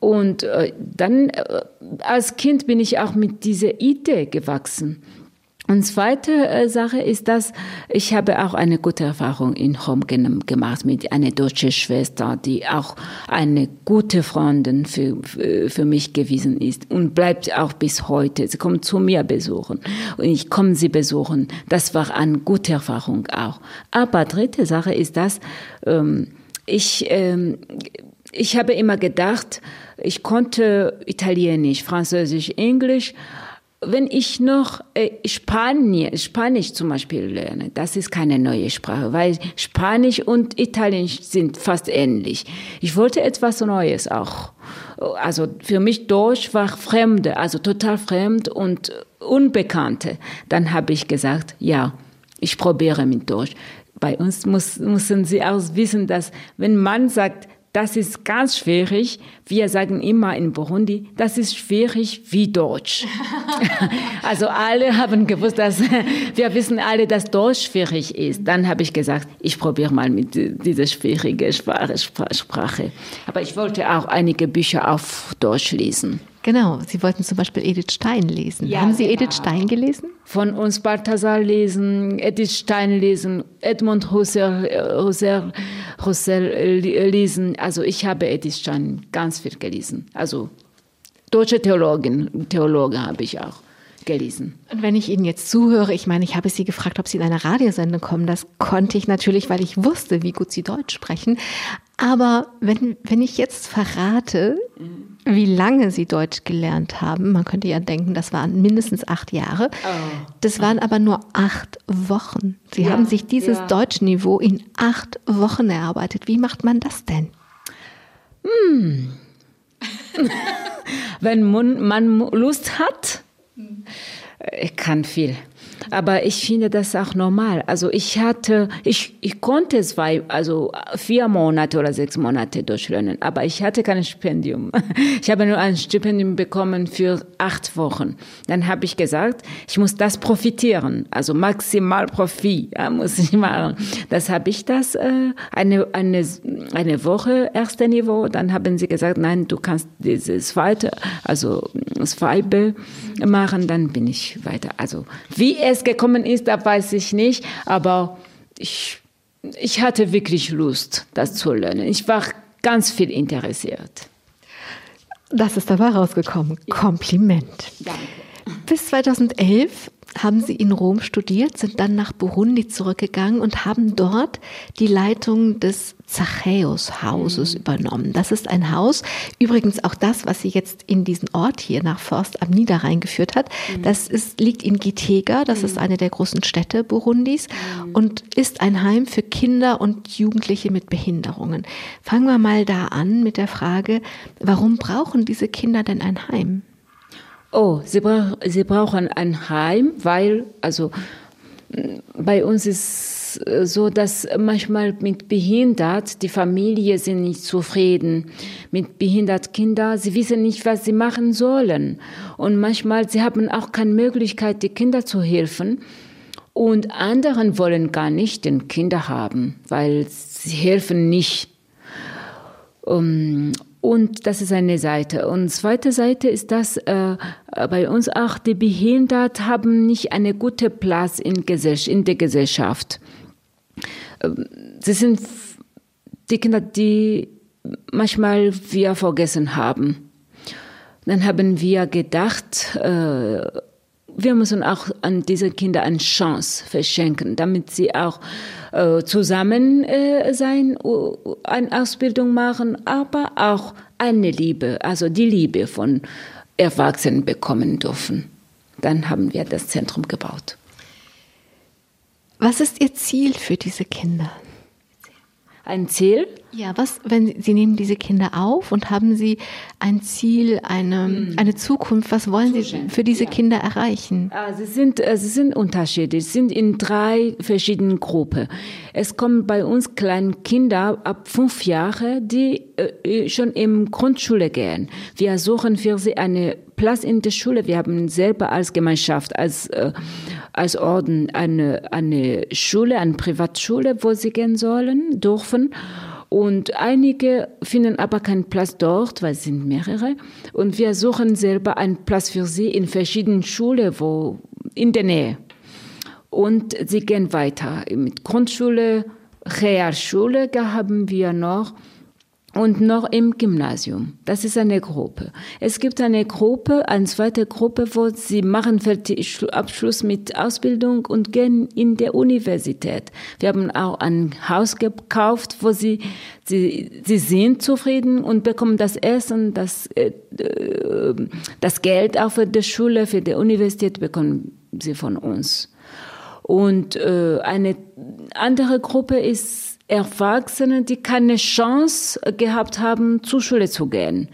Speaker 3: Und äh, dann äh, als Kind bin ich auch mit dieser Idee gewachsen. Und zweite äh, Sache ist, dass ich habe auch eine gute Erfahrung in Rom gemacht mit einer deutschen Schwester, die auch eine gute Freundin für, für mich gewesen ist und bleibt auch bis heute. Sie kommt zu mir besuchen und ich komme sie besuchen. Das war eine gute Erfahrung auch. Aber dritte Sache ist, dass ähm, ich ähm, ich habe immer gedacht, ich konnte Italienisch, Französisch, Englisch. Wenn ich noch äh, Spanisch, Spanisch zum Beispiel lerne, das ist keine neue Sprache, weil Spanisch und Italienisch sind fast ähnlich. Ich wollte etwas Neues auch. Also für mich Deutsch war Fremde, also total fremd und Unbekannte. Dann habe ich gesagt, ja, ich probiere mit Deutsch. Bei uns muss, müssen Sie auch wissen, dass wenn man sagt, das ist ganz schwierig. Wir sagen immer in Burundi, das ist schwierig wie Deutsch. [laughs] also alle haben gewusst, dass [laughs] wir wissen alle, dass Deutsch schwierig ist. Dann habe ich gesagt, ich probiere mal mit dieser schwierigen Sprache. Aber ich wollte auch einige Bücher auf Deutsch lesen.
Speaker 2: Genau, Sie wollten zum Beispiel Edith Stein lesen. Ja, Haben Sie genau. Edith Stein gelesen?
Speaker 3: Von uns Balthasar lesen, Edith Stein lesen, Edmund Husserl, Husserl, Husserl lesen. Also ich habe Edith Stein ganz viel gelesen. Also deutsche Theologin, Theologe habe ich auch. gelesen.
Speaker 2: Und wenn ich Ihnen jetzt zuhöre, ich meine, ich habe Sie gefragt, ob Sie in eine Radiosendung kommen. Das konnte ich natürlich, weil ich wusste, wie gut Sie Deutsch sprechen. Aber wenn, wenn ich jetzt verrate, wie lange Sie Deutsch gelernt haben, man könnte ja denken, das waren mindestens acht Jahre.
Speaker 3: Oh.
Speaker 2: Das waren aber nur acht Wochen. Sie
Speaker 3: Ja,
Speaker 2: haben sich dieses
Speaker 3: ja.
Speaker 2: Deutschniveau in acht Wochen erarbeitet. Wie macht man das denn? [laughs]
Speaker 3: Wenn man, man Lust hat, ich kann viel. Aber ich finde das auch normal. Also ich hatte, ich, ich konnte zwei, also vier Monate oder sechs Monate durchlernen, aber ich hatte kein Stipendium. [laughs] Ich habe nur ein Stipendium bekommen für acht Wochen. Dann habe ich gesagt, ich muss das profitieren, also maximal Profit [laughs] ja, muss ich machen. Das habe ich das äh, eine, eine, eine Woche erste Niveau. Dann haben sie gesagt, nein, du kannst dieses zweite, also das Weibe machen. Dann bin ich weiter. Also wie es gekommen ist, da weiß ich nicht, aber ich, ich hatte wirklich Lust, das zu lernen. Ich war ganz viel interessiert.
Speaker 2: Das ist dabei rausgekommen. Kompliment.
Speaker 3: Danke.
Speaker 2: Bis 2011 haben Sie in Rom studiert, sind dann nach Burundi zurückgegangen und haben dort die Leitung des Zachäus-Hauses übernommen. Das ist ein Haus, übrigens auch das, was Sie jetzt in diesen Ort hier nach Forst am Niederrhein geführt hat. Das ist, liegt in Gitega, das ist eine der großen Städte Burundis und ist ein Heim für Kinder und Jugendliche mit Behinderungen. Fangen wir mal da an mit der Frage, warum brauchen diese Kinder denn ein Heim?
Speaker 3: Oh, sie, brauch, sie brauchen ein Heim, weil, also m, bei uns ist äh, so, dass manchmal mit behindert die Familie sind nicht zufrieden mit behindert Kinder. Sie wissen nicht, was sie machen sollen und manchmal sie haben auch keine Möglichkeit, die Kinder zu helfen. Und anderen wollen gar nicht den Kinder haben, weil sie helfen nicht. Um, und das ist eine Seite. Und zweite Seite ist, dass äh, bei uns auch die Behinderten haben nicht einen guten Platz in, in der Gesellschaft. Ähm, Sie sind die Kinder, die manchmal wir vergessen haben. Dann haben wir gedacht, äh, wir müssen auch an diese Kinder eine Chance verschenken, damit sie auch äh, zusammen äh, sein, uh, eine Ausbildung machen, aber auch eine Liebe, also die Liebe von Erwachsenen bekommen dürfen. Dann haben wir das Zentrum gebaut.
Speaker 2: Was ist Ihr Ziel für diese Kinder?
Speaker 3: Ein Ziel?
Speaker 2: Ja, was, wenn Sie, nehmen diese Kinder auf und haben Sie ein Ziel, eine, eine Zukunft, was wollen Sie für diese
Speaker 3: ja.
Speaker 2: Kinder erreichen?
Speaker 3: Ah, Sie sind, äh, sie sind unterschiedlich. Sie sind in drei verschiedenen Gruppen. Es kommen bei uns kleine Kinder ab fünf Jahre, die äh, schon in Grundschule gehen. Wir suchen für sie einen Platz in der Schule. Wir haben selber als Gemeinschaft, als, äh, als Orden eine, eine Schule, eine Privatschule, wo sie gehen sollen, dürfen. Und einige finden aber keinen Platz dort, weil es sind mehrere. Und wir suchen selber einen Platz für sie in verschiedenen Schulen, wo in der Nähe. Und sie gehen weiter. Mit Grundschule, Realschule haben wir noch und noch im Gymnasium. Das ist eine Gruppe. Es gibt eine Gruppe, eine zweite Gruppe, wo sie machen Abschluss mit Ausbildung und gehen in der Universität. Wir haben auch ein Haus gekauft, wo sie, sie, sie sind zufrieden und bekommen das Essen, das, äh, äh, das Geld auch für die Schule, für die Universität bekommen sie von uns. Und äh, eine andere Gruppe ist Erwachsene, die keine Chance gehabt haben, zur Schule zu gehen.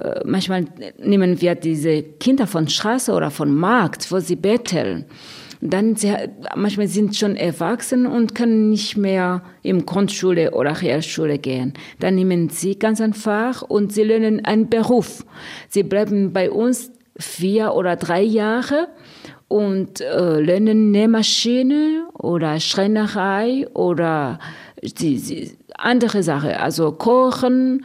Speaker 3: Äh, manchmal nehmen wir diese Kinder von Straße oder von Markt, wo sie betteln. Dann sie, manchmal sind schon erwachsen und können nicht mehr in Grundschule oder Realschule gehen. Dann nehmen sie ganz einfach und sie lernen einen Beruf. Sie bleiben bei uns vier oder drei Jahre und äh, lernen Nähmaschine oder Schreinerei oder die, die andere Sache, also Kochen.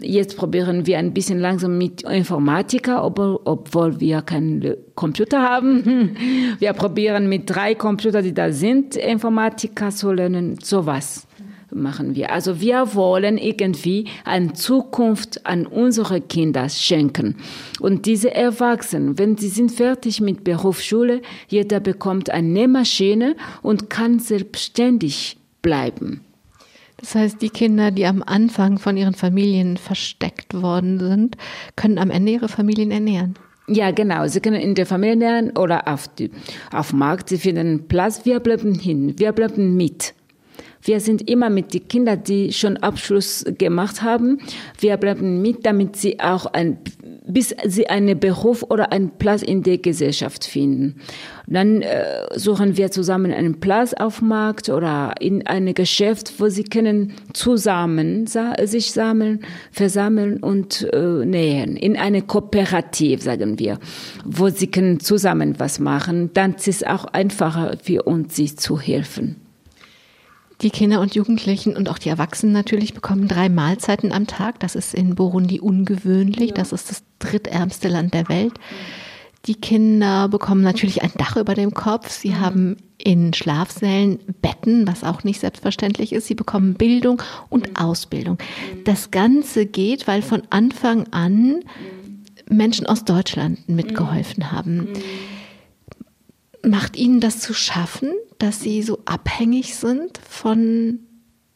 Speaker 3: Jetzt probieren wir ein bisschen langsam mit Informatiker, ob, obwohl wir keinen Computer haben. [laughs] Wir probieren mit drei Computern, die da sind, Informatiker zu lernen, sowas. machen wir. Also wir wollen irgendwie eine Zukunft an unsere Kinder schenken. Und diese Erwachsenen, wenn sie sind fertig mit Berufsschule, jeder bekommt eine Nähmaschine und kann selbstständig bleiben.
Speaker 2: Das heißt, die Kinder, die am Anfang von ihren Familien versteckt worden sind, können am Ende ihre Familien ernähren.
Speaker 3: Ja, genau. Sie können in der Familie lernen oder auf, die, auf dem Markt. Sie finden Platz. Wir bleiben hin. Wir bleiben mit. Wir sind immer mit den Kindern, die schon Abschluss gemacht haben. Wir bleiben mit, damit sie auch ein, bis sie einen Beruf oder einen Platz in der Gesellschaft finden. Dann äh, suchen wir zusammen einen Platz auf Markt oder in einem Geschäft, wo sie können zusammen sich sammeln, versammeln und äh, nähen. In eine Kooperative, sagen wir, wo sie können zusammen was machen. Dann ist es auch einfacher für uns, sie zu helfen.
Speaker 2: Die Kinder und Jugendlichen und auch die Erwachsenen natürlich bekommen drei Mahlzeiten am Tag. Das ist in Burundi ungewöhnlich. Ja. Das ist das drittärmste Land der Welt. Die Kinder bekommen natürlich ein Dach über dem Kopf. Sie mhm. haben in Schlafsälen Betten, was auch nicht selbstverständlich ist. Sie bekommen Bildung und mhm. Ausbildung. Mhm. Das Ganze geht, weil von Anfang an Menschen aus Deutschland mitgeholfen haben. Macht Ihnen das zu schaffen, dass Sie so abhängig sind von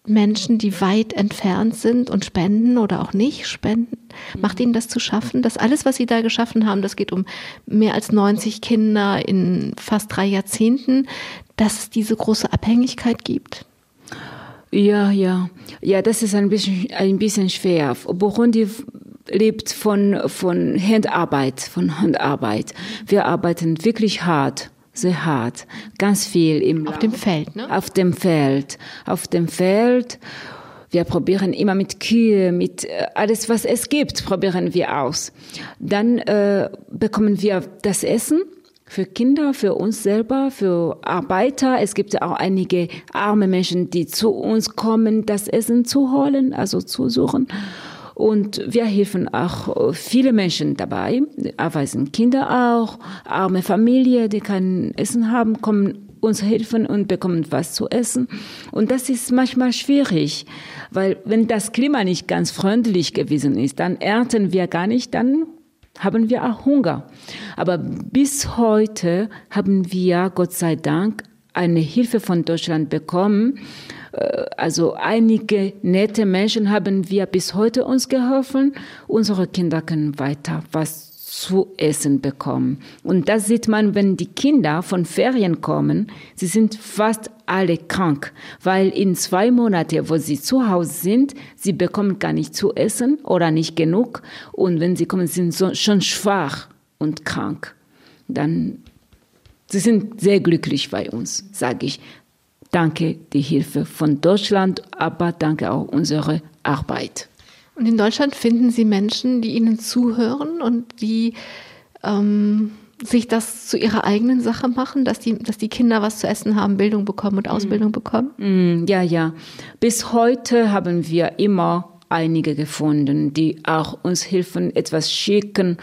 Speaker 2: Menschen, die weit entfernt sind und spenden oder auch nicht spenden? Macht Ihnen das zu schaffen, dass alles, was Sie da geschaffen haben, das geht um mehr als 90 Kinder in fast drei Jahrzehnten, dass es diese große Abhängigkeit gibt?
Speaker 3: Ja, ja. Ja, das ist ein bisschen, ein bisschen schwer. Burundi lebt von, von Handarbeit, von Handarbeit. Wir arbeiten wirklich hart sehr hart, ganz viel im
Speaker 2: auf dem Feld, ne?
Speaker 3: Auf dem Feld, auf dem Feld. Wir probieren immer mit Kühe, mit äh, alles, was es gibt, probieren wir aus. Dann äh, bekommen wir das Essen für Kinder, für uns selber, für Arbeiter. Es gibt auch einige arme Menschen, die zu uns kommen, das Essen zu holen, also zu suchen. Und wir helfen auch viele Menschen dabei, erweisen Kinder auch, arme Familie, die kein Essen haben, kommen uns helfen und bekommen was zu essen. Und das ist manchmal schwierig, weil wenn das Klima nicht ganz freundlich gewesen ist, dann ernten wir gar nicht, dann haben wir auch Hunger. Aber bis heute haben wir, Gott sei Dank, eine Hilfe von Deutschland bekommen, also einige nette Menschen haben wir bis heute uns geholfen. Unsere Kinder können weiter was zu essen bekommen. Und das sieht man, wenn die Kinder von Ferien kommen. Sie sind fast alle krank, weil in zwei Monaten, wo sie zu Hause sind, sie bekommen gar nicht zu essen oder nicht genug. Und wenn sie kommen, sind sie schon schwach und krank. Dann Sie sind sehr glücklich bei uns, sage ich. Danke die Hilfe von Deutschland, aber danke auch unsere Arbeit.
Speaker 2: Und in Deutschland finden Sie Menschen, die Ihnen zuhören und die ähm, sich das zu ihrer eigenen Sache machen, dass die, dass die Kinder was zu essen haben, Bildung bekommen und Ausbildung mm. bekommen?
Speaker 3: Mm, ja, ja. Bis heute haben wir immer einige gefunden, die auch uns helfen, etwas schicken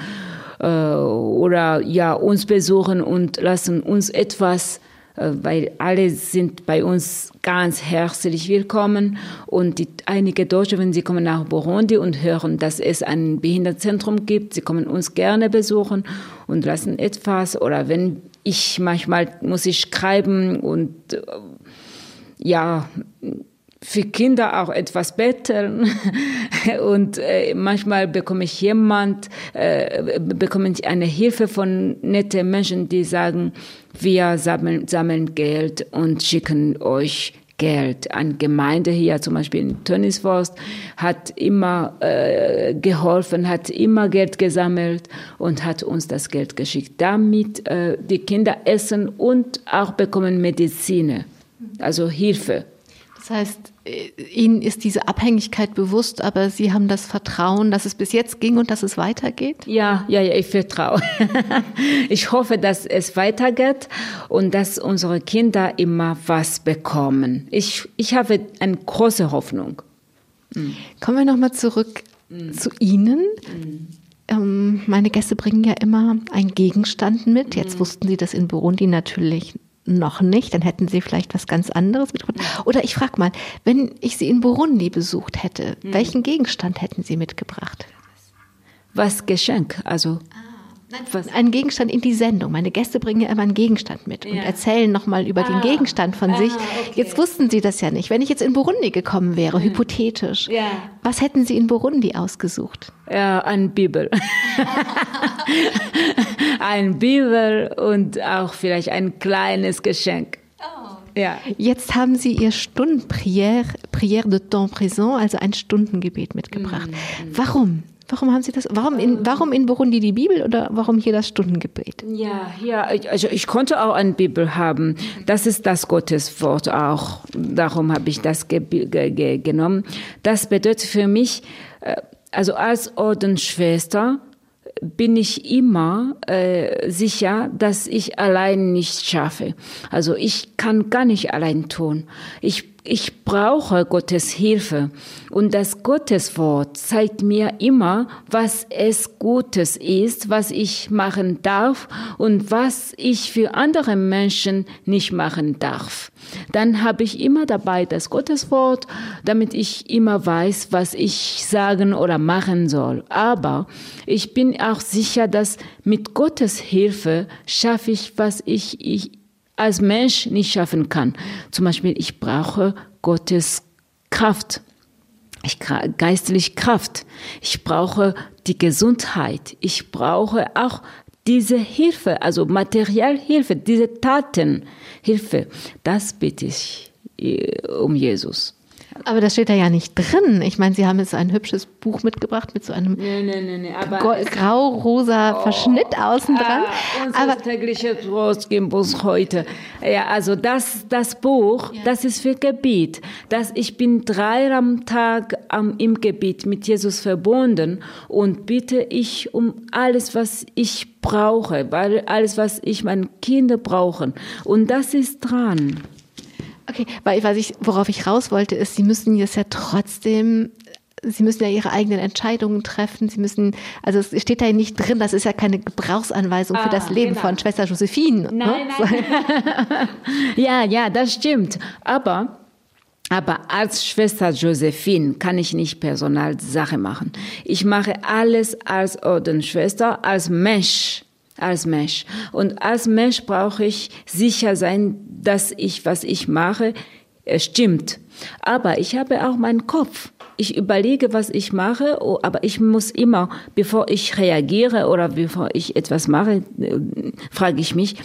Speaker 3: äh, oder ja uns besuchen und lassen uns etwas weil alle sind bei uns ganz herzlich willkommen. Und die, einige Deutsche, wenn sie kommen nach Burundi und hören, dass es ein Behindertenzentrum gibt, sie kommen uns gerne besuchen und lassen etwas. Oder wenn ich manchmal muss ich schreiben und äh, ja, für Kinder auch etwas betteln [laughs] und äh, manchmal bekomme ich jemand, äh, bekomme ich eine Hilfe von netten Menschen, die sagen, wir sammeln, sammeln Geld und schicken euch Geld. Eine Gemeinde hier, zum Beispiel in Tönnisforst, hat immer äh, geholfen, hat immer Geld gesammelt und hat uns das Geld geschickt, damit äh, die Kinder essen und auch bekommen Medizin, also Hilfe.
Speaker 2: Das heißt, äh, Ihnen ist diese Abhängigkeit bewusst, aber Sie haben das Vertrauen, dass es bis jetzt ging und dass es weitergeht?
Speaker 3: Ja, ja, ja, ich vertraue. [laughs] ich hoffe, dass es weitergeht und dass unsere Kinder immer was bekommen. Ich, ich habe eine große Hoffnung.
Speaker 2: Mhm. Kommen wir nochmal zurück mhm. zu Ihnen. Mhm. Meine Gäste bringen ja immer einen Gegenstand mit. Jetzt wussten Sie das in Burundi natürlich noch nicht, dann hätten Sie vielleicht was ganz anderes mitgebracht. Oder ich frage mal, wenn ich Sie in Burundi besucht hätte, mhm. welchen Gegenstand hätten Sie mitgebracht?
Speaker 3: Was Geschenk, also.
Speaker 2: Was? Ein Gegenstand in die Sendung. Meine Gäste bringen ja immer einen Gegenstand mit und ja. erzählen nochmal über ah. den Gegenstand von ah, sich. Okay. Jetzt wussten Sie das ja nicht. Wenn ich jetzt in Burundi gekommen wäre, mhm. hypothetisch, ja. was hätten Sie in Burundi ausgesucht?
Speaker 3: Ja, eine Bibel. [laughs] ein Bibel und auch vielleicht ein kleines Geschenk.
Speaker 2: Oh. Ja. Jetzt haben Sie Ihr Stundenprière, Prière de temps présent, also ein Stundengebet mitgebracht. Mhm. Warum? Warum haben Sie das? Warum in, warum in Burundi die Bibel oder warum hier das Stundengebet?
Speaker 3: Ja, ja, also ich konnte auch eine Bibel haben. Das ist das Gotteswort auch. Darum habe ich das ge ge genommen. Das bedeutet für mich, äh, also als Ordensschwester bin ich immer äh, sicher, dass ich allein nicht schaffe. Also ich kann gar nicht allein tun. Ich ich brauche Gottes Hilfe. Und das Gotteswort zeigt mir immer, was es Gutes ist, was ich machen darf und was ich für andere Menschen nicht machen darf. Dann habe ich immer dabei das Gotteswort, damit ich immer weiß, was ich sagen oder machen soll. Aber ich bin auch sicher, dass mit Gottes Hilfe schaffe ich, was ich, ich als Mensch nicht schaffen kann. Zum Beispiel, ich brauche Gottes Kraft, ich, geistlich Kraft. Ich brauche die Gesundheit. Ich brauche auch diese Hilfe, also Materialhilfe, diese Tatenhilfe. Das bitte ich äh, um Jesus.
Speaker 2: Aber das steht da ja nicht drin. Ich meine, Sie haben jetzt ein hübsches Buch mitgebracht mit so einem nee, nee, nee, grau-rosa oh, Verschnitt außen dran.
Speaker 3: Ah, aber tägliches heute. Ja, also das, das Buch, ja. das ist für Gebet. Das, ich bin drei am Tag am, im Gebet mit Jesus verbunden und bitte ich um alles, was ich brauche, weil alles, was ich meine Kinder brauchen. Und das ist dran.
Speaker 2: Okay, weil was ich, worauf ich raus wollte, ist, Sie müssen jetzt ja trotzdem Sie müssen ja Ihre eigenen Entscheidungen treffen. Sie müssen, also es steht da nicht drin, das ist ja keine Gebrauchsanweisung ah, für das Leben genau. von Schwester Josephine.
Speaker 3: Ne? Nein, ne? nein. [laughs] ja, ja, das stimmt. Aber, aber als Schwester Josephine kann ich nicht Personalsache machen. Ich mache alles als Ordensschwester, als Mensch als Mensch. Und als Mensch brauche ich sicher sein, dass ich, was ich mache, stimmt. Aber ich habe auch meinen Kopf. Ich überlege, was ich mache, oh, aber ich muss immer, bevor ich reagiere oder bevor ich etwas mache, äh, frage ich mich,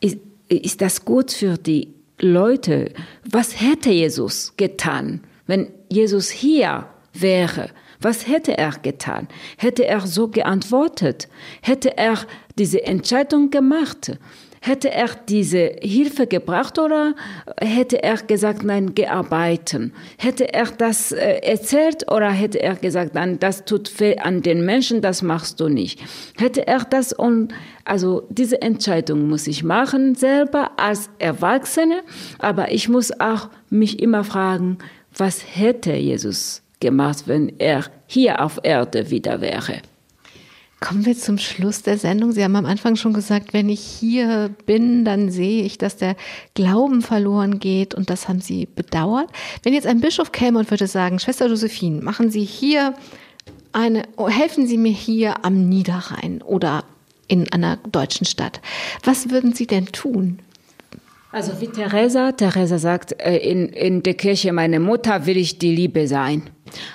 Speaker 3: ist, ist das gut für die Leute? Was hätte Jesus getan, wenn Jesus hier wäre? Was hätte er getan? Hätte er so geantwortet? Hätte er diese Entscheidung gemacht? Hätte er diese Hilfe gebracht oder hätte er gesagt, nein, gearbeitet? Hätte er das äh, erzählt oder hätte er gesagt, nein, das tut weh an den Menschen, das machst du nicht? Hätte er das und also diese Entscheidung muss ich machen selber als Erwachsene, aber ich muss auch mich immer fragen, was hätte Jesus gemacht, wenn er hier auf Erde wieder wäre?
Speaker 2: Kommen wir zum Schluss der Sendung. Sie haben am Anfang schon gesagt, wenn ich hier bin, dann sehe ich, dass der Glauben verloren geht und das haben Sie bedauert. Wenn jetzt ein Bischof käme und würde sagen, Schwester Josephine, machen Sie hier eine, helfen Sie mir hier am Niederrhein oder in einer deutschen Stadt. Was würden Sie denn tun?
Speaker 3: Also wie Teresa, Teresa sagt, äh, in, in der Kirche meiner Mutter will ich die Liebe sein.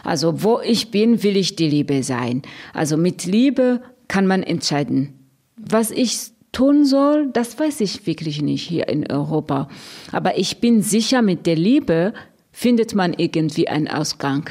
Speaker 3: Also wo ich bin, will ich die Liebe sein. Also mit Liebe kann man entscheiden. Was ich tun soll, das weiß ich wirklich nicht hier in Europa. Aber ich bin sicher, mit der Liebe findet man irgendwie einen Ausgang.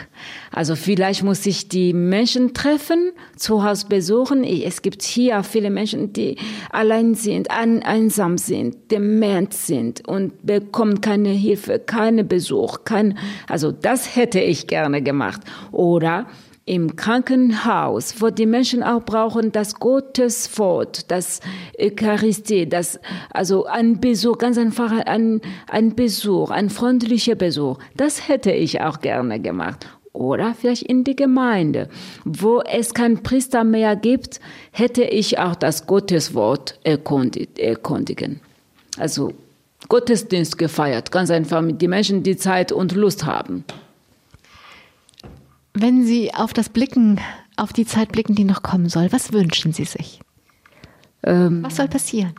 Speaker 3: Also vielleicht muss ich die Menschen treffen, zu Hause besuchen. Es gibt hier viele Menschen, die allein sind, einsam sind, dement sind und bekommen keine Hilfe, keine Besuch, kein, also das hätte ich gerne gemacht. Oder im Krankenhaus, wo die Menschen auch brauchen das Gotteswort, das Eucharistie, das, also ein Besuch, ganz einfach ein, ein Besuch, ein freundlicher Besuch. Das hätte ich auch gerne gemacht. Oder vielleicht in die Gemeinde. Wo es kein Priester mehr gibt, hätte ich auch das Gotteswort erkundigen. Also Gottesdienst gefeiert. Ganz einfach mit den Menschen, die Zeit und Lust haben.
Speaker 2: Wenn Sie auf das Blicken, auf die Zeit blicken, die noch kommen soll, was wünschen Sie sich? Ähm, was soll passieren?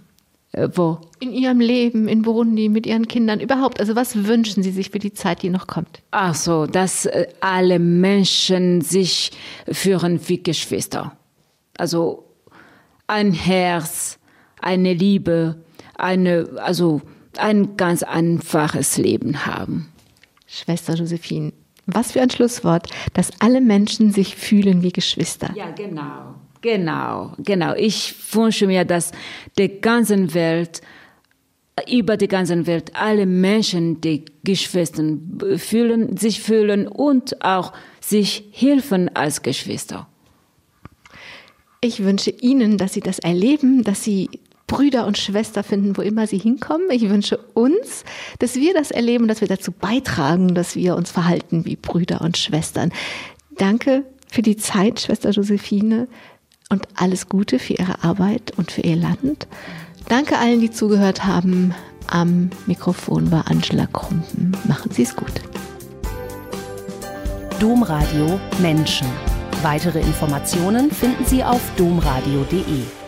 Speaker 3: Äh, wo?
Speaker 2: In Ihrem Leben, in Burundi, mit Ihren Kindern, überhaupt. Also was wünschen Sie sich für die Zeit, die noch kommt?
Speaker 3: Ach so, dass äh, alle Menschen sich führen wie Geschwister. Also ein Herz, eine Liebe, eine, also ein ganz einfaches Leben haben.
Speaker 2: Schwester Josephine, was für ein Schlusswort, dass alle Menschen sich fühlen wie Geschwister.
Speaker 3: Ja, genau. Genau, genau. Ich wünsche mir, dass die ganze Welt, über die ganze Welt, alle Menschen, die Geschwister fühlen, sich fühlen und auch sich helfen als Geschwister.
Speaker 2: Ich wünsche Ihnen, dass Sie das erleben, dass Sie Brüder und Schwester finden, wo immer sie hinkommen. Ich wünsche uns, dass wir das erleben, dass wir dazu beitragen, dass wir uns verhalten wie Brüder und Schwestern. Danke für die Zeit, Schwester Josephine, und alles Gute für Ihre Arbeit und für Ihr Land. Danke allen, die zugehört haben. Am Mikrofon war Angela Krumpen. Machen Sie es gut.
Speaker 4: Domradio Menschen. Weitere Informationen finden Sie auf domradio.de.